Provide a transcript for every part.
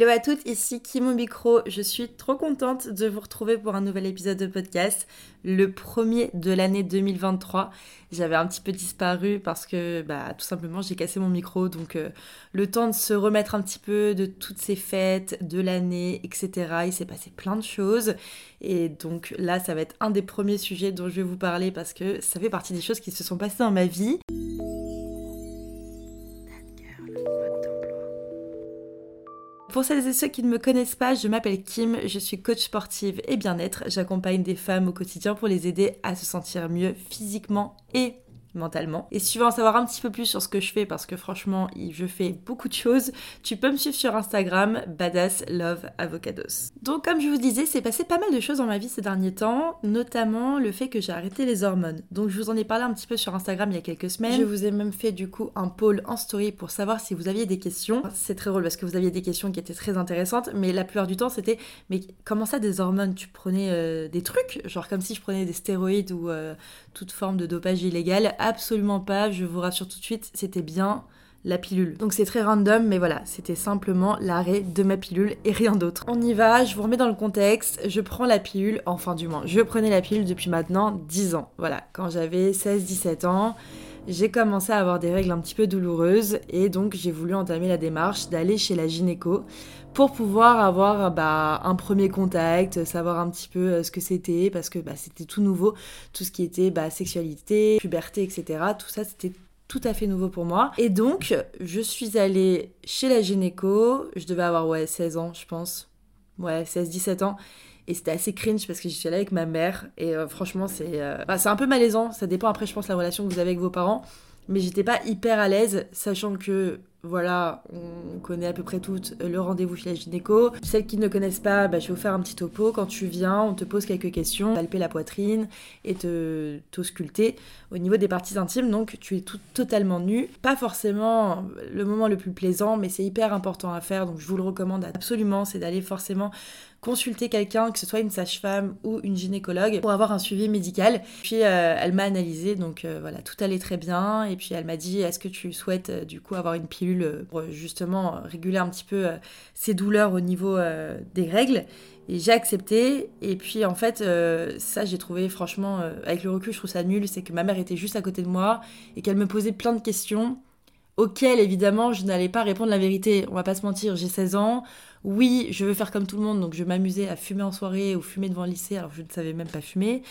Hello à toutes, ici Kim micro. Je suis trop contente de vous retrouver pour un nouvel épisode de podcast, le premier de l'année 2023. J'avais un petit peu disparu parce que bah, tout simplement j'ai cassé mon micro, donc euh, le temps de se remettre un petit peu de toutes ces fêtes, de l'année, etc. Il s'est passé plein de choses et donc là ça va être un des premiers sujets dont je vais vous parler parce que ça fait partie des choses qui se sont passées dans ma vie. Pour celles et ceux qui ne me connaissent pas, je m'appelle Kim, je suis coach sportive et bien-être. J'accompagne des femmes au quotidien pour les aider à se sentir mieux physiquement et mentalement. Et si tu veux en savoir un petit peu plus sur ce que je fais, parce que franchement, je fais beaucoup de choses, tu peux me suivre sur Instagram, Badass Love Avocados. Donc, comme je vous disais, c'est passé pas mal de choses dans ma vie ces derniers temps, notamment le fait que j'ai arrêté les hormones. Donc, je vous en ai parlé un petit peu sur Instagram il y a quelques semaines. Je vous ai même fait du coup un poll en story pour savoir si vous aviez des questions. C'est très drôle parce que vous aviez des questions qui étaient très intéressantes, mais la plupart du temps, c'était Mais comment ça, des hormones? Tu prenais euh, des trucs? Genre comme si je prenais des stéroïdes ou euh, toute forme de dopage illégal Absolument pas, je vous rassure tout de suite, c'était bien la pilule. Donc c'est très random, mais voilà, c'était simplement l'arrêt de ma pilule et rien d'autre. On y va, je vous remets dans le contexte, je prends la pilule, enfin du moins, je prenais la pilule depuis maintenant 10 ans. Voilà, quand j'avais 16-17 ans, j'ai commencé à avoir des règles un petit peu douloureuses et donc j'ai voulu entamer la démarche d'aller chez la gynéco pour pouvoir avoir bah, un premier contact, savoir un petit peu euh, ce que c'était, parce que bah, c'était tout nouveau, tout ce qui était bah, sexualité, puberté, etc. Tout ça, c'était tout à fait nouveau pour moi. Et donc, je suis allée chez la gynéco, je devais avoir ouais, 16 ans, je pense. Ouais, 16-17 ans. Et c'était assez cringe parce que je suis allée avec ma mère. Et euh, franchement, c'est euh, bah, c'est un peu malaisant. Ça dépend après, je pense, la relation que vous avez avec vos parents. Mais j'étais pas hyper à l'aise, sachant que voilà, on connaît à peu près toutes le rendez-vous chez la gynéco. Celles qui ne connaissent pas, bah, je vais vous faire un petit topo. Quand tu viens, on te pose quelques questions, palper la poitrine et te t'ausculter au niveau des parties intimes. Donc tu es tout, totalement nu. Pas forcément le moment le plus plaisant, mais c'est hyper important à faire. Donc je vous le recommande absolument, c'est d'aller forcément consulter quelqu'un, que ce soit une sage-femme ou une gynécologue, pour avoir un suivi médical. Puis euh, elle m'a analysé, donc euh, voilà, tout allait très bien. Et puis elle m'a dit, est-ce que tu souhaites euh, du coup avoir une pilule pour justement réguler un petit peu ces douleurs au niveau des règles? Et j'ai accepté. Et puis en fait, ça j'ai trouvé franchement, avec le recul, je trouve ça nul. C'est que ma mère était juste à côté de moi et qu'elle me posait plein de questions auxquelles évidemment je n'allais pas répondre la vérité. On va pas se mentir, j'ai 16 ans oui, je veux faire comme tout le monde, donc je m'amusais à fumer en soirée ou fumer devant le lycée, alors je ne savais même pas fumer.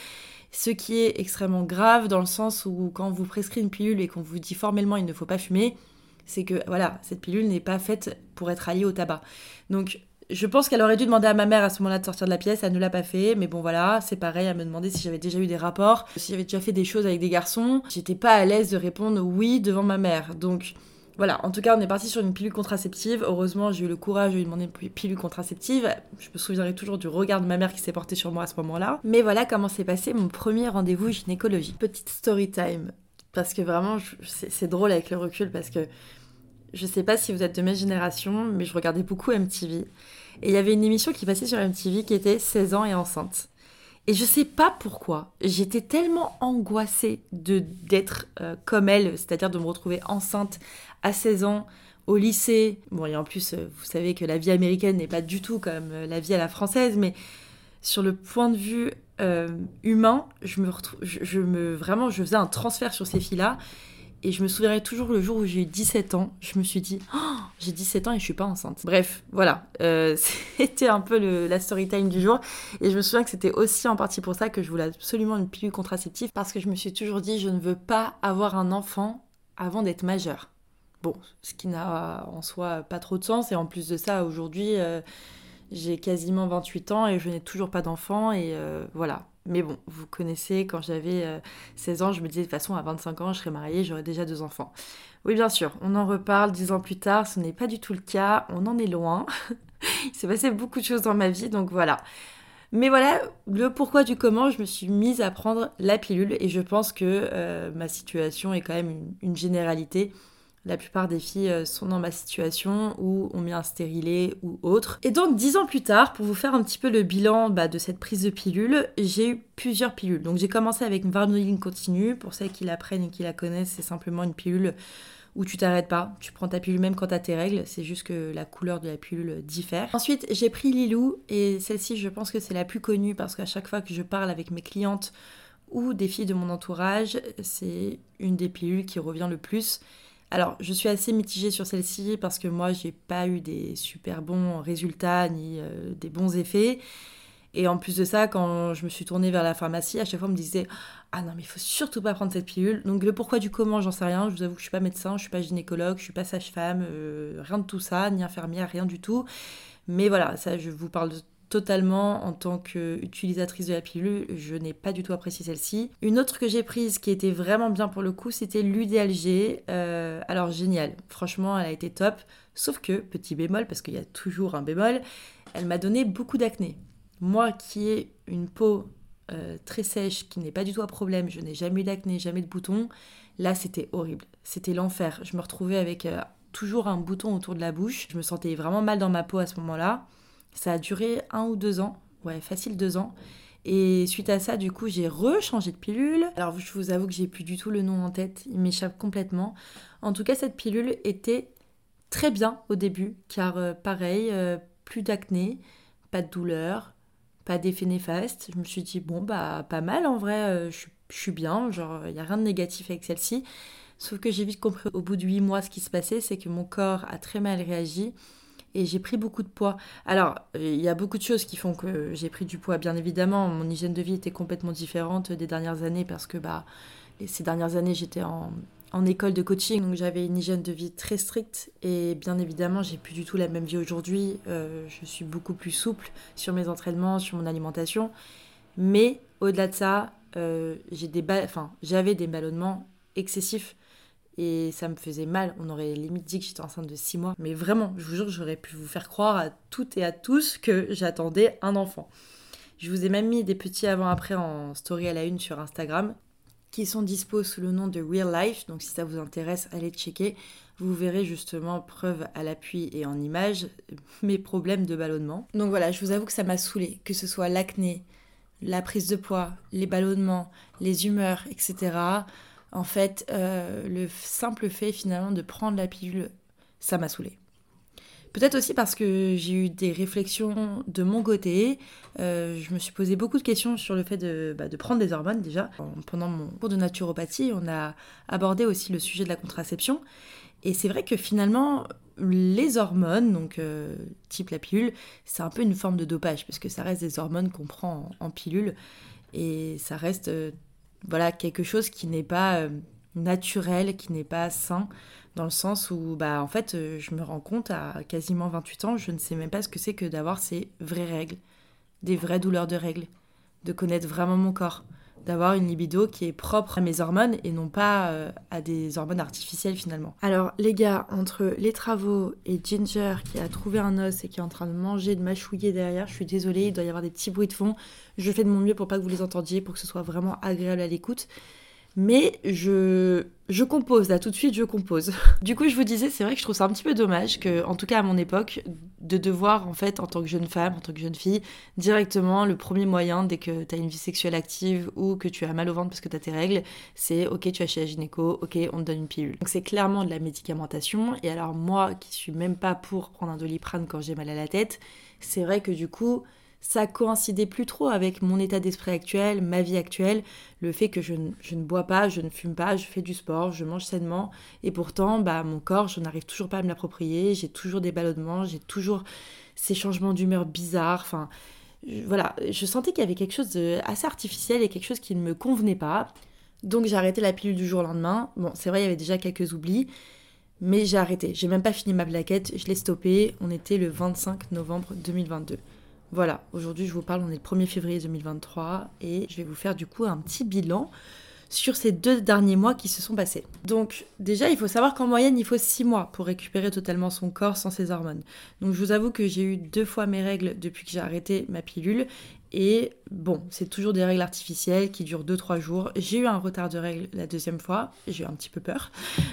Ce qui est extrêmement grave dans le sens où quand on vous prescrit une pilule et qu'on vous dit formellement il ne faut pas fumer, c'est que voilà, cette pilule n'est pas faite pour être alliée au tabac. Donc je pense qu'elle aurait dû demander à ma mère à ce moment-là de sortir de la pièce, elle ne l'a pas fait, mais bon voilà, c'est pareil, elle me demandait si j'avais déjà eu des rapports, si j'avais déjà fait des choses avec des garçons. J'étais pas à l'aise de répondre oui devant ma mère. Donc voilà, en tout cas, on est parti sur une pilule contraceptive. Heureusement, j'ai eu le courage de lui demander une pilule contraceptive. Je me souviendrai toujours du regard de ma mère qui s'est porté sur moi à ce moment-là. Mais voilà comment s'est passé mon premier rendez-vous gynécologique. Petite story time. Parce que vraiment, c'est drôle avec le recul parce que je sais pas si vous êtes de ma génération, mais je regardais beaucoup MTV. Et il y avait une émission qui passait sur MTV qui était 16 ans et enceinte. Et je sais pas pourquoi, j'étais tellement angoissée de d'être euh, comme elle, c'est-à-dire de me retrouver enceinte à 16 ans au lycée. Bon, et en plus, euh, vous savez que la vie américaine n'est pas du tout comme euh, la vie à la française, mais sur le point de vue humain, je me retrouve, je, me vraiment, je faisais un transfert sur ces filles-là et je me souviendrai toujours le jour où j'ai eu 17 ans, je me suis dit, oh, j'ai 17 ans et je suis pas enceinte. Bref, voilà, euh, c'était un peu le, la story time du jour. Et je me souviens que c'était aussi en partie pour ça que je voulais absolument une pilule contraceptive, parce que je me suis toujours dit, je ne veux pas avoir un enfant avant d'être majeure. Bon, ce qui n'a en soi pas trop de sens. Et en plus de ça, aujourd'hui, euh, j'ai quasiment 28 ans et je n'ai toujours pas d'enfant. Et euh, voilà, mais bon, vous connaissez, quand j'avais 16 euh, ans, je me disais de toute façon, à 25 ans, je serais mariée, j'aurais déjà deux enfants. Oui, bien sûr, on en reparle dix ans plus tard, ce n'est pas du tout le cas, on en est loin. Il s'est passé beaucoup de choses dans ma vie, donc voilà. Mais voilà, le pourquoi du comment, je me suis mise à prendre la pilule et je pense que euh, ma situation est quand même une généralité. La plupart des filles euh, sont dans ma situation ou ont mis un stérilet ou autre. Et donc dix ans plus tard, pour vous faire un petit peu le bilan bah, de cette prise de pilule, j'ai eu plusieurs pilules. Donc j'ai commencé avec une continue. Pour celles qui la prennent et qui la connaissent, c'est simplement une pilule où tu t'arrêtes pas, tu prends ta pilule même quand t'as tes règles, c'est juste que la couleur de la pilule diffère. Ensuite, j'ai pris Lilou et celle-ci, je pense que c'est la plus connue parce qu'à chaque fois que je parle avec mes clientes ou des filles de mon entourage, c'est une des pilules qui revient le plus. Alors, je suis assez mitigée sur celle-ci parce que moi, j'ai pas eu des super bons résultats ni euh, des bons effets. Et en plus de ça, quand je me suis tournée vers la pharmacie, à chaque fois, on me disait Ah non, mais il faut surtout pas prendre cette pilule. Donc, le pourquoi du comment, j'en sais rien. Je vous avoue que je suis pas médecin, je suis pas gynécologue, je suis pas sage-femme, euh, rien de tout ça, ni infirmière, rien du tout. Mais voilà, ça, je vous parle totalement en tant qu'utilisatrice de la pilule. Je n'ai pas du tout apprécié celle-ci. Une autre que j'ai prise qui était vraiment bien pour le coup, c'était l'UDLG. Euh, alors, génial. Franchement, elle a été top. Sauf que, petit bémol, parce qu'il y a toujours un bémol, elle m'a donné beaucoup d'acné. Moi qui ai une peau euh, très sèche, qui n'est pas du tout un problème, je n'ai jamais d'acné, jamais de boutons, là c'était horrible. C'était l'enfer. Je me retrouvais avec euh, toujours un bouton autour de la bouche. Je me sentais vraiment mal dans ma peau à ce moment-là. Ça a duré un ou deux ans. Ouais, facile deux ans. Et suite à ça, du coup, j'ai rechangé de pilule. Alors, je vous avoue que j'ai plus du tout le nom en tête, il m'échappe complètement. En tout cas, cette pilule était très bien au début, car euh, pareil, plus d'acné, pas de douleur, pas d'effet néfaste. Je me suis dit, bon, bah, pas mal en vrai, euh, je, suis bien, genre, il n'y a rien de négatif avec celle-ci. Sauf que j'ai vite compris au bout de 8 mois ce qui se passait, c'est que mon corps a très mal réagi et j'ai pris beaucoup de poids. Alors, il y a beaucoup de choses qui font que j'ai pris du poids, bien évidemment. Mon hygiène de vie était complètement différente des dernières années parce que bah, ces dernières années, j'étais en, école de coaching, donc j'avais une hygiène de vie très stricte et bien évidemment j'ai plus du tout la même vie aujourd'hui. Euh, je suis beaucoup plus souple sur mes entraînements, sur mon alimentation, mais au-delà de ça, euh, j'ai des j'avais des ballonnements excessifs et ça me faisait mal. On aurait limite dit que j'étais enceinte de 6 mois, mais vraiment, je vous jure, j'aurais pu vous faire croire à toutes et à tous que j'attendais un enfant. Je vous ai même mis des petits avant-après en story à la une sur Instagram qui sont dispos sous le nom de Real Life. Donc si ça vous intéresse, allez checker. Vous verrez justement, preuve à l'appui et en image, mes problèmes de ballonnement. Donc voilà, je vous avoue que ça m'a saoulé, que ce soit l'acné, la prise de poids, les ballonnements, les humeurs, etc. En fait, euh, le simple fait finalement de prendre la pilule, ça m'a saoulé. Peut-être aussi parce que j'ai eu des réflexions de mon côté. Euh, je me suis posé beaucoup de questions sur le fait de, bah, prendre des hormones déjà. Pendant mon cours de naturopathie, on a abordé aussi le sujet de la contraception. Et c'est vrai que finalement, les hormones, donc euh, type la pilule, c'est un peu une forme de dopage, parce que ça reste des hormones qu'on prend en, pilule. Et ça reste voilà, quelque chose qui n'est pas naturel, qui n'est pas sain dans le sens où, bah, en fait, euh, je me rends compte à quasiment 28 ans, je ne sais même pas ce que c'est que d'avoir ces vraies règles, des vraies douleurs de règles, de connaître vraiment mon corps, d'avoir une libido qui est propre à mes hormones et non pas euh, à des hormones artificielles finalement. Alors les gars, entre les travaux et Ginger qui a trouvé un os et qui est en train de manger, de mâchouiller derrière, je suis désolée, il doit y avoir des petits bruits de fond. Je fais de mon mieux pour pas que vous les entendiez, pour que ce soit vraiment agréable à l'écoute. Mais je, compose, là tout de suite je compose. Du coup je vous disais, c'est vrai que je trouve ça un petit peu dommage que, en tout cas à mon époque, de devoir en fait en tant que jeune femme, en tant que jeune fille, directement le premier moyen dès que tu as une vie sexuelle active ou que tu as mal au ventre parce que tu as tes règles, c'est ok tu as chez la gynéco, ok on te donne une pilule. Donc c'est clairement de la médicamentation et alors moi qui suis même pas pour prendre un doliprane quand j'ai mal à la tête, c'est vrai que du coup ça coïncidait plus trop avec mon état d'esprit actuel, ma vie actuelle, le fait que je, ne bois pas, je ne fume pas, je fais du sport, je mange sainement, et pourtant, bah, mon corps, je n'arrive toujours pas à me l'approprier, j'ai toujours des ballonnements, j'ai toujours ces changements d'humeur bizarres, enfin, voilà, je sentais qu'il y avait quelque chose d'assez artificiel et quelque chose qui ne me convenait pas. Donc j'ai arrêté la pilule du jour au lendemain. Bon, c'est vrai, il y avait déjà quelques oublis, mais j'ai arrêté. J'ai même pas fini ma plaquette, je l'ai stoppée. On était le 25 novembre 2022. Voilà, aujourd'hui je vous parle, on est le 1er février 2023 et je vais vous faire du coup un petit bilan sur ces deux derniers mois qui se sont passés. Donc déjà, il faut savoir qu'en moyenne, il faut 6 mois pour récupérer totalement son corps sans ses hormones. Donc je vous avoue que j'ai eu deux fois mes règles depuis que j'ai arrêté ma pilule Et bon, c'est toujours des règles artificielles qui durent 2-3 jours. J'ai eu un retard de règles la deuxième fois, j'ai eu un petit peu peur.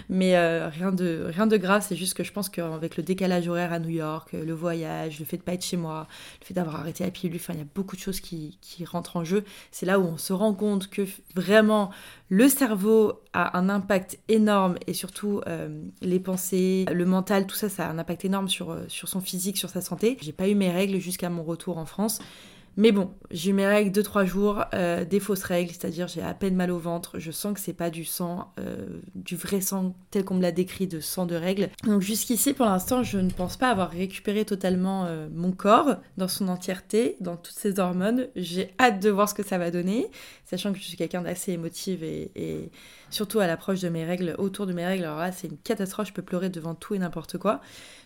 Mais euh, rien, de, rien de grave, c'est juste que je pense qu'avec le décalage horaire à New York, le voyage, le fait de pas être chez moi, le fait d'avoir arrêté la pilule, enfin, il y a beaucoup de choses qui, qui rentrent en jeu. C'est là où on se rend compte que vraiment le cerveau a un impact énorme et surtout euh, les pensées, le mental, tout ça, ça a un impact énorme sur, euh, sur son physique, sur sa santé. J'ai pas eu mes règles jusqu'à mon retour en France. Mais bon, j'ai eu mes règles 2-3 jours, euh, des fausses règles, c'est-à-dire j'ai à peine mal au ventre, je sens que c'est pas du sang, euh, du vrai sang tel qu'on me l'a décrit de sang de règles. Donc jusqu'ici, pour l'instant, je ne pense pas avoir récupéré totalement euh, mon corps dans son entièreté, dans toutes ses hormones. J'ai hâte de voir ce que ça va donner, sachant que je suis quelqu'un d'assez émotive et, et, surtout à l'approche de mes règles, autour de mes règles, alors là c'est une catastrophe, je peux pleurer devant tout et n'importe quoi.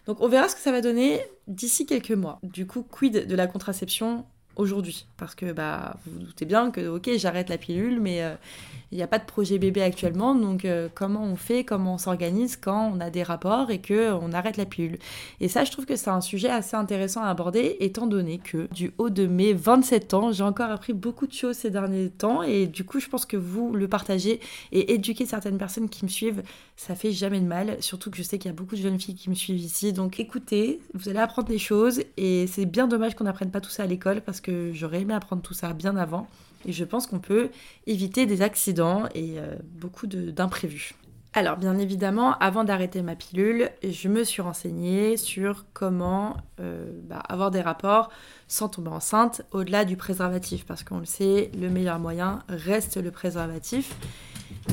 Donc on verra ce que ça va donner d'ici quelques mois. Du coup, quid de la contraception? Aujourd'hui. Parce que bah, vous vous doutez bien que, ok, j'arrête la pilule, mais euh, il n'y a pas de projet bébé actuellement. Donc, euh, comment on fait, comment on s'organise quand on a des rapports et qu'on arrête la pilule? Et ça, je trouve que c'est un sujet assez intéressant à aborder, étant donné que du haut de mes 27 ans, j'ai encore appris beaucoup de choses ces derniers temps. Et du coup, je pense que vous le partagez et éduquer certaines personnes qui me suivent, ça fait jamais de mal. Surtout que je sais qu'il y a beaucoup de jeunes filles qui me suivent ici. Donc, écoutez, vous allez apprendre des choses. Et c'est bien dommage qu'on n'apprenne pas tout ça à l'école parce que j'aurais aimé apprendre tout ça bien avant. Et je pense qu'on peut éviter des accidents et euh, beaucoup d'imprévus. Alors, bien évidemment, avant d'arrêter ma pilule, je me suis renseignée sur comment euh, bah, avoir des rapports sans tomber enceinte au-delà du préservatif. Parce qu'on le sait, le meilleur moyen reste le préservatif.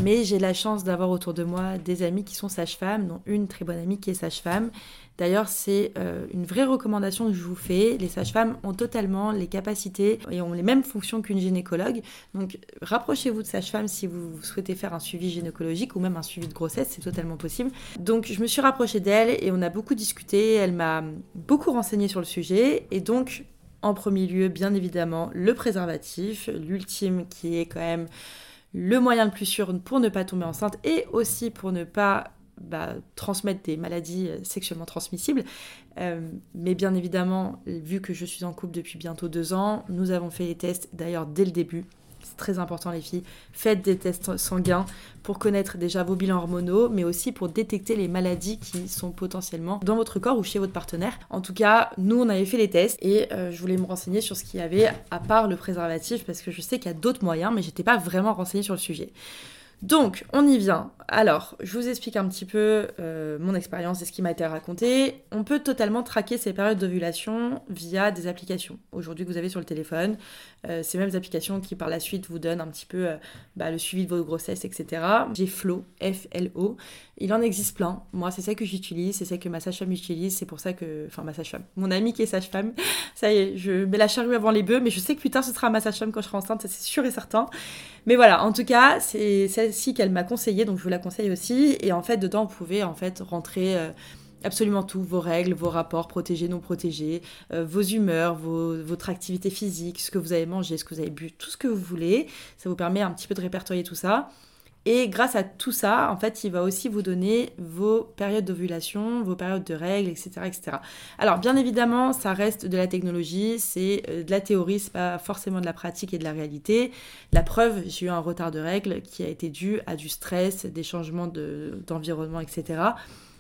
Mais j'ai la chance d'avoir autour de moi des amis qui sont sages-femmes, dont une très bonne amie qui est sage-femme. D'ailleurs, c'est euh, une vraie recommandation que je vous fais. Les sages-femmes ont totalement les capacités et ont les mêmes fonctions qu'une gynécologue. Donc, rapprochez-vous de sage-femme si vous souhaitez faire un suivi gynécologique ou même un suivi de grossesse, c'est totalement possible. Donc, je me suis rapprochée d'elle et on a beaucoup discuté. Elle m'a beaucoup renseigné sur le sujet et donc, en premier lieu, bien évidemment, le préservatif, l'ultime qui est quand même le moyen le plus sûr pour ne pas tomber enceinte et aussi pour ne pas bah, transmettre des maladies euh, sexuellement transmissibles. Euh, mais bien évidemment, vu que je suis en couple depuis bientôt deux ans, nous avons fait les tests d'ailleurs dès le début très important les filles, faites des tests sanguins pour connaître déjà vos bilans hormonaux, mais aussi pour détecter les maladies qui sont potentiellement dans votre corps ou chez votre partenaire. En tout cas, nous on avait fait les tests et euh, je voulais me renseigner sur ce qu'il y avait à part le préservatif parce que je sais qu'il y a d'autres moyens, mais j'étais pas vraiment renseignée sur le sujet. Donc, on y vient. Alors, je vous explique un petit peu euh, mon expérience et ce qui m'a été raconté. On peut totalement traquer ces périodes d'ovulation via des applications. Aujourd'hui, vous avez sur le téléphone, euh, ces mêmes applications qui par la suite vous donnent un petit peu euh, bah, le suivi de vos grossesses, etc. J'ai Flow, F-L-O. Il en existe plein. Moi, c'est ça que j'utilise, c'est ça que ma sage-femme utilise. C'est pour ça que. Enfin, ma sage-femme. Mon amie qui est sage-femme. Ça y est, je mets la charrue avant les bœufs, mais je sais que plus tard, ce sera ma sage-femme quand je serai enceinte, c'est sûr et certain. Mais voilà, en tout cas, c'est celle-ci qu'elle m'a conseillé, donc je vous la conseille aussi. Et en fait, dedans, vous pouvez en fait rentrer. Euh, absolument tout, vos règles, vos rapports protégés, non protégés, euh, vos humeurs, votre activité physique, ce que vous avez mangé, ce que vous avez bu, tout ce que vous voulez. Ça vous permet un petit peu de répertorier tout ça. Et grâce à tout ça, en fait, il va aussi vous donner vos périodes d'ovulation, vos périodes de règles, etc., etc. Alors, bien évidemment, ça reste de la technologie, c'est euh, de la théorie, c'est pas forcément de la pratique et de la réalité. La preuve, j'ai eu un retard de règles qui a été dû à du stress, des changements d'environnement, etc.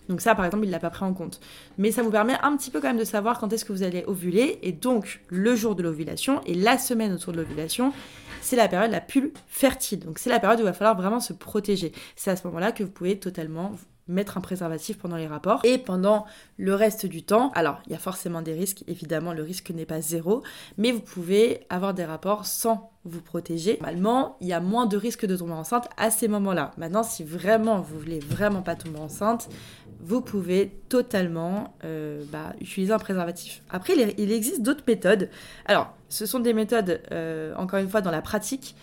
Donc ça, par exemple, il ne l'a pas pris en compte. Mais ça vous permet un petit peu quand même de savoir quand est-ce que vous allez ovuler. Et donc, le jour de l'ovulation et la semaine autour de l'ovulation, c'est la période la plus fertile. Donc c'est la période où il va falloir vraiment se protéger. C'est à ce moment-là que vous pouvez totalement mettre un préservatif pendant les rapports et pendant le reste du temps. Alors, il y a forcément des risques, évidemment, le risque n'est pas zéro, mais vous pouvez avoir des rapports sans vous protéger. Normalement, il y a moins de risques de tomber enceinte à ces moments-là. Maintenant, si vraiment vous voulez vraiment pas tomber enceinte, vous pouvez totalement euh, bah, utiliser un préservatif. Après, il existe d'autres méthodes. Alors, ce sont des méthodes, euh, encore une fois, dans la pratique.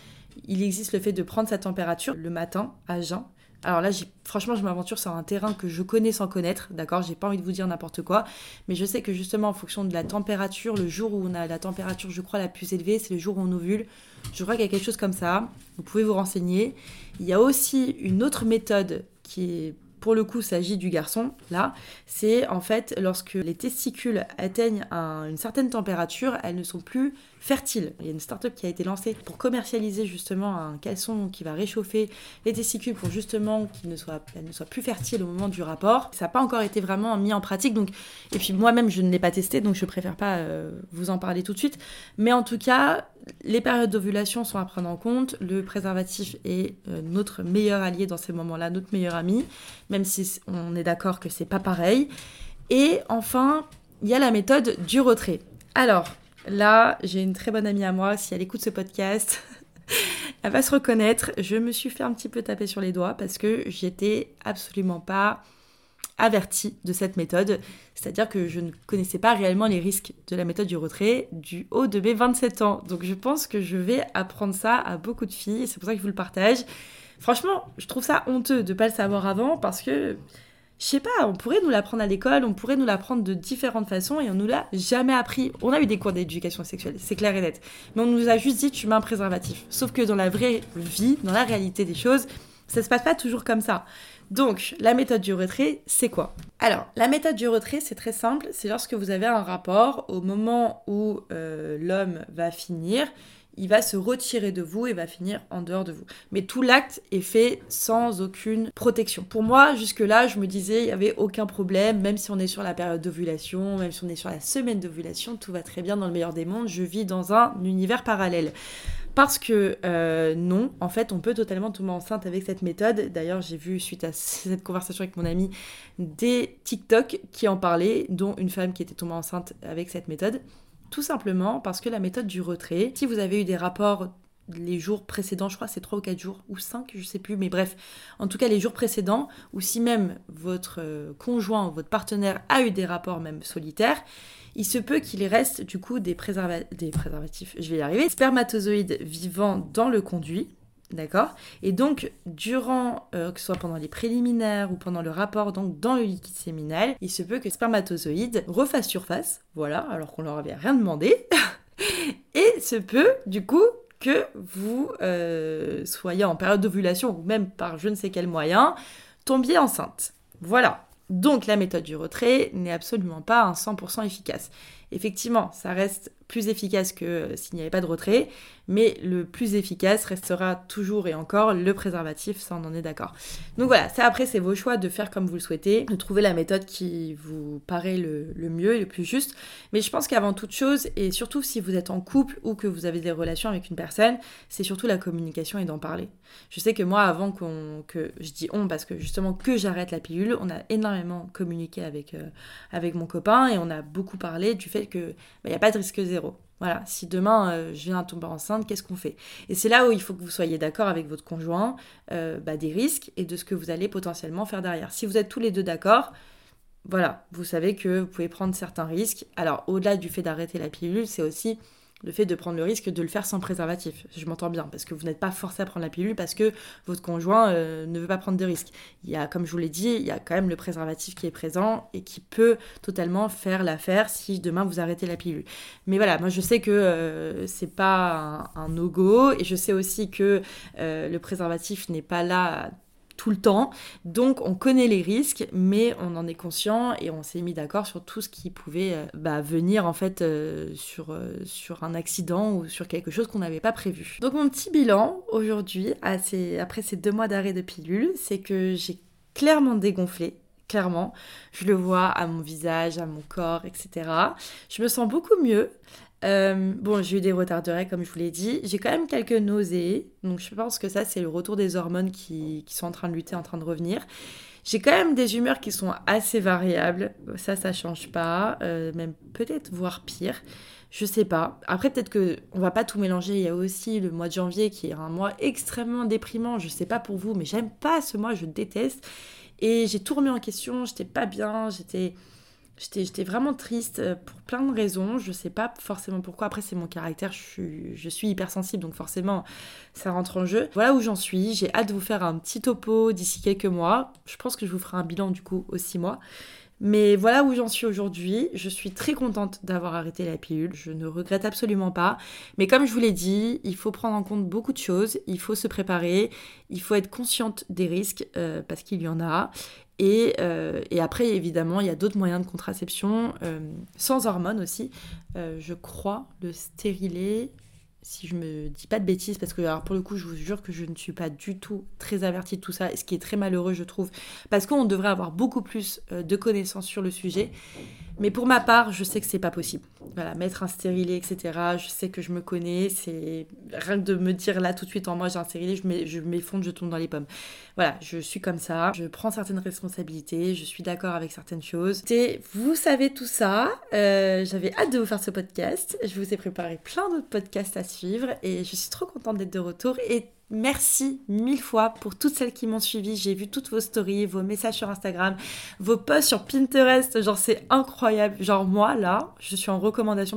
Il existe le fait de prendre sa température le matin à jeun. Alors là, franchement, je m'aventure sur un terrain que je connais sans connaître, d'accord J'ai pas envie de vous dire n'importe quoi, mais je sais que justement, en fonction de la température, le jour où on a la température, je crois, la plus élevée, c'est le jour où on ovule. Je crois qu'il y a quelque chose comme ça. Vous pouvez vous renseigner. Il y a aussi une autre méthode qui est pour le coup s'agit du garçon, là, c'est en fait lorsque les testicules atteignent une certaine température, elles ne sont plus fertiles. Il y a une start-up qui a été lancée pour commercialiser justement un caleçon qui va réchauffer les testicules pour justement qu'ils ne soient, plus fertiles au moment du rapport. Ça n'a pas encore été vraiment mis en pratique, donc et puis moi-même je ne l'ai pas testé, donc je préfère pas euh, vous en parler tout de suite. Mais en tout cas, les périodes d'ovulation sont à prendre en compte. Le préservatif est euh, notre meilleur allié dans ces moments-là, notre meilleur ami, même si on est d'accord que c'est pas pareil. Et enfin, il y a la méthode du retrait. Alors, là, j'ai une très bonne amie à moi, si elle écoute ce podcast, elle va se reconnaître. Je me suis fait un petit peu taper sur les doigts parce que j'étais absolument pas averti de cette méthode, c'est-à-dire que je ne connaissais pas réellement les risques de la méthode du retrait du haut de mes 27 ans. Donc je pense que je vais apprendre ça à beaucoup de filles et c'est pour ça que je vous le partage. Franchement, je trouve ça honteux de ne pas le savoir avant parce que je sais pas, on pourrait nous l'apprendre à l'école, on pourrait nous l'apprendre de différentes façons et on nous l'a jamais appris. On a eu des cours d'éducation sexuelle, c'est clair et net. Mais on nous a juste dit tu mets un préservatif. Sauf que dans la vraie vie, dans la réalité des choses, ça se passe pas toujours comme ça. Donc, la méthode du retrait, c'est quoi? Alors, la méthode du retrait, c'est très simple. C'est lorsque vous avez un rapport, au moment où euh, l'homme va finir, il va se retirer de vous et va finir en dehors de vous. Mais tout l'acte est fait sans aucune protection. Pour moi, jusque-là, je me disais, il n'y avait aucun problème, même si on est sur la période d'ovulation, même si on est sur la semaine d'ovulation, tout va très bien dans le meilleur des mondes, je vis dans un univers parallèle. Parce que euh, non, en fait, on peut totalement tomber enceinte avec cette méthode. D'ailleurs, j'ai vu, suite à cette conversation avec mon ami, des TikTok qui en parlaient, dont une femme qui était tombée enceinte avec cette méthode. Tout simplement parce que la méthode du retrait, si vous avez eu des rapports les jours précédents, je crois c'est 3 ou 4 jours, ou 5, je sais plus, mais bref, en tout cas les jours précédents, ou si même votre euh, conjoint ou votre partenaire a eu des rapports même solitaires, il se peut qu'il reste du coup des, préservatifs, je vais y arriver, spermatozoïdes vivants dans le conduit, D'accord? Et donc, durant, euh, que ce soit pendant les préliminaires ou pendant le rapport, donc dans le liquide séminal, il se peut que spermatozoïdes refassent surface, voilà, alors qu'on leur avait rien demandé. Et se peut, du coup, que vous euh, soyez en période d'ovulation ou même par je ne sais quel moyen, tombiez enceinte. Voilà. Donc la méthode du retrait n'est absolument pas un 100% efficace. Effectivement, ça reste plus efficace que s'il n'y avait pas de retrait, mais le plus efficace restera toujours et encore le préservatif, ça on en est d'accord. Donc voilà, ça après c'est vos choix de faire comme vous le souhaitez, de trouver la méthode qui vous paraît le, mieux et le plus juste, mais je pense qu'avant toute chose, et surtout si vous êtes en couple ou que vous avez des relations avec une personne, c'est surtout la communication et d'en parler. Je sais que moi avant que je dis on parce que justement que j'arrête la pilule, on a énormément communiqué avec, euh, avec mon copain et on a beaucoup parlé du fait qu'il bah, n'y a pas de risque zéro. Voilà, si demain euh, je viens tomber enceinte, qu'est-ce qu'on fait? Et c'est là où il faut que vous soyez d'accord avec votre conjoint euh, bah, des risques et de ce que vous allez potentiellement faire derrière. Si vous êtes tous les deux d'accord, voilà, vous savez que vous pouvez prendre certains risques. Alors au-delà du fait d'arrêter la pilule, c'est aussi le fait de prendre le risque de le faire sans préservatif. Je m'entends bien, parce que vous n'êtes pas forcé à prendre la pilule parce que votre conjoint euh, ne veut pas prendre de risques. Il y comme je vous l'ai dit, il y a quand même le préservatif qui est présent et qui peut totalement faire l'affaire si demain vous arrêtez la pilule. Mais voilà, moi je sais que euh, c'est pas un, no-go et je sais aussi que euh, le préservatif n'est pas là tout le temps. Donc on connaît les risques, mais on en est conscient et on s'est mis d'accord sur tout ce qui pouvait euh, bah, venir en fait euh, sur, euh, sur un accident ou sur quelque chose qu'on n'avait pas prévu. Donc mon petit bilan aujourd'hui, après ces deux mois d'arrêt de pilule, c'est que j'ai clairement dégonflé clairement. Je le vois à mon visage, à mon corps, etc. Je me sens beaucoup mieux. Euh, bon, j'ai eu des retards de règles, comme je vous l'ai dit. J'ai quand même quelques nausées. Donc, je pense que ça, c'est le retour des hormones qui, sont en train de lutter, en train de revenir. J'ai quand même des humeurs qui sont assez variables. Ça, ça change pas. Euh, même peut-être, voire pire. Je sais pas. Après, peut-être que on va pas tout mélanger. Il y a aussi le mois de janvier qui est un mois extrêmement déprimant. Je sais pas pour vous, mais j'aime pas ce mois. Je déteste. Et j'ai tout remis en question. J'étais pas bien. J'étais J'étais vraiment triste euh, pour plein de raisons. Je sais pas forcément pourquoi. Après, c'est mon caractère. Je suis, je suis hypersensible, donc forcément, ça rentre en jeu. Voilà où j'en suis. J'ai hâte de vous faire un petit topo d'ici quelques mois. Je pense que je vous ferai un bilan du coup aux six mois. Mais voilà où j'en suis aujourd'hui. Je suis très contente d'avoir arrêté la pilule. Je ne regrette absolument pas. Mais comme je vous l'ai dit, il faut prendre en compte beaucoup de choses. Il faut se préparer. Il faut être consciente des risques euh, parce qu'il y en a. Et, et après, évidemment, il y a d'autres moyens de contraception, sans hormones aussi. je crois, le stérilet, si je me dis pas de bêtises, parce que alors pour le coup, je vous jure que je ne suis pas du tout très avertie de tout ça, ce qui est très malheureux, je trouve, parce qu'on devrait avoir beaucoup plus euh, de connaissances sur le sujet. Mais pour ma part, je sais que c'est pas possible. Voilà, mettre un stérilet, etc. Je sais que je me connais. C'est rien que de me dire là tout de suite en moi j'ai un stérilet, je m'effondre, je tombe dans les pommes. Voilà, je suis comme ça. Je prends certaines responsabilités. Je suis d'accord avec certaines choses. Et vous savez tout ça. Euh, j'avais hâte de vous faire ce podcast. Je vous ai préparé plein d'autres podcasts à suivre et je suis trop contente d'être de retour et Merci mille fois pour toutes celles qui m'ont suivi. J'ai vu toutes vos stories, vos messages sur Instagram, vos posts sur Pinterest. Genre, c'est incroyable. Genre, moi, là, je suis en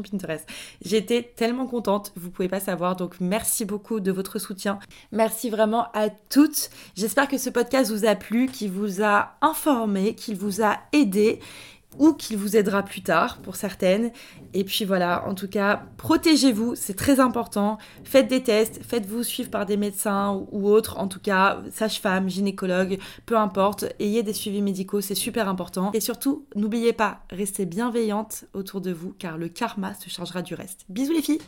Pinterest. J'étais tellement contente. Vous pouvez pas savoir. Donc, merci beaucoup de votre soutien. Merci vraiment à toutes. J'espère que ce podcast vous a plu, qu'il vous a informé, qu'il vous a aidé ou qu'il vous aidera plus tard pour certaines. Et puis voilà, en tout cas, protégez-vous, c'est très important. Faites des tests, faites-vous suivre par des médecins ou, autres, en tout cas, sage-femme, gynécologue, peu importe. Ayez des suivis médicaux, c'est super important. Et surtout, n'oubliez pas, restez bienveillante autour de vous car le karma se chargera du reste. Bisous les filles